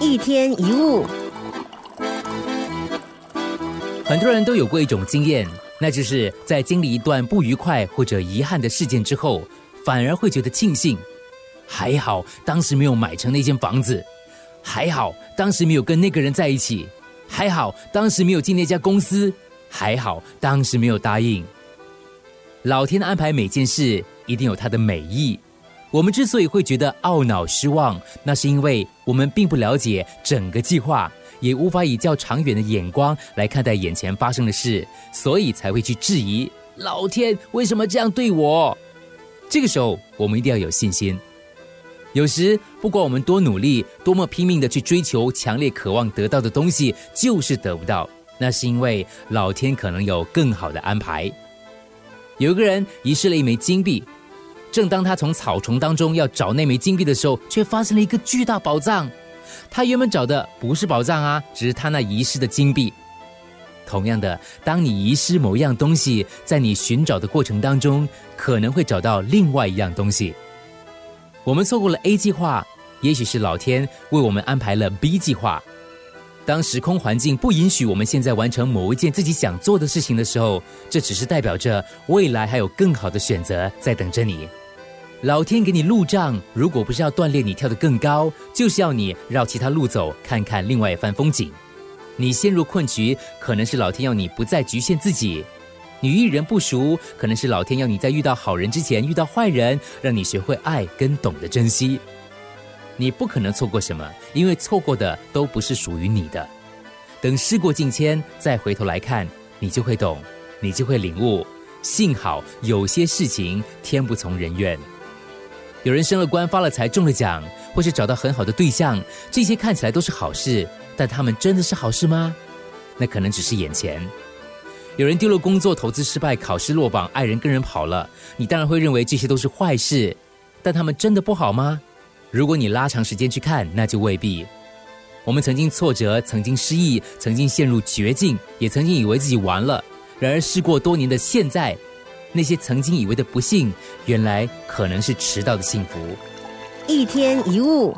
一天一物，很多人都有过一种经验，那就是在经历一段不愉快或者遗憾的事件之后，反而会觉得庆幸，还好当时没有买成那间房子，还好当时没有跟那个人在一起，还好当时没有进那家公司，还好当时没有答应。老天安排每件事，一定有它的美意。我们之所以会觉得懊恼失望，那是因为我们并不了解整个计划，也无法以较长远的眼光来看待眼前发生的事，所以才会去质疑老天为什么这样对我。这个时候，我们一定要有信心。有时，不管我们多努力，多么拼命的去追求强烈渴望得到的东西，就是得不到，那是因为老天可能有更好的安排。有一个人遗失了一枚金币。正当他从草丛当中要找那枚金币的时候，却发现了一个巨大宝藏。他原本找的不是宝藏啊，只是他那遗失的金币。同样的，当你遗失某样东西，在你寻找的过程当中，可能会找到另外一样东西。我们错过了 A 计划，也许是老天为我们安排了 B 计划。当时空环境不允许我们现在完成某一件自己想做的事情的时候，这只是代表着未来还有更好的选择在等着你。老天给你路障，如果不是要锻炼你跳得更高，就是要你绕其他路走，看看另外一番风景。你陷入困局，可能是老天要你不再局限自己；你遇人不熟，可能是老天要你在遇到好人之前遇到坏人，让你学会爱跟懂得珍惜。你不可能错过什么，因为错过的都不是属于你的。等事过境迁，再回头来看，你就会懂，你就会领悟。幸好有些事情天不从人愿。有人升了官、发了财、中了奖，或是找到很好的对象，这些看起来都是好事，但他们真的是好事吗？那可能只是眼前。有人丢了工作、投资失败、考试落榜、爱人跟人跑了，你当然会认为这些都是坏事，但他们真的不好吗？如果你拉长时间去看，那就未必。我们曾经挫折，曾经失意，曾经陷入绝境，也曾经以为自己完了。然而，事过多年的现在，那些曾经以为的不幸，原来可能是迟到的幸福。一天一物。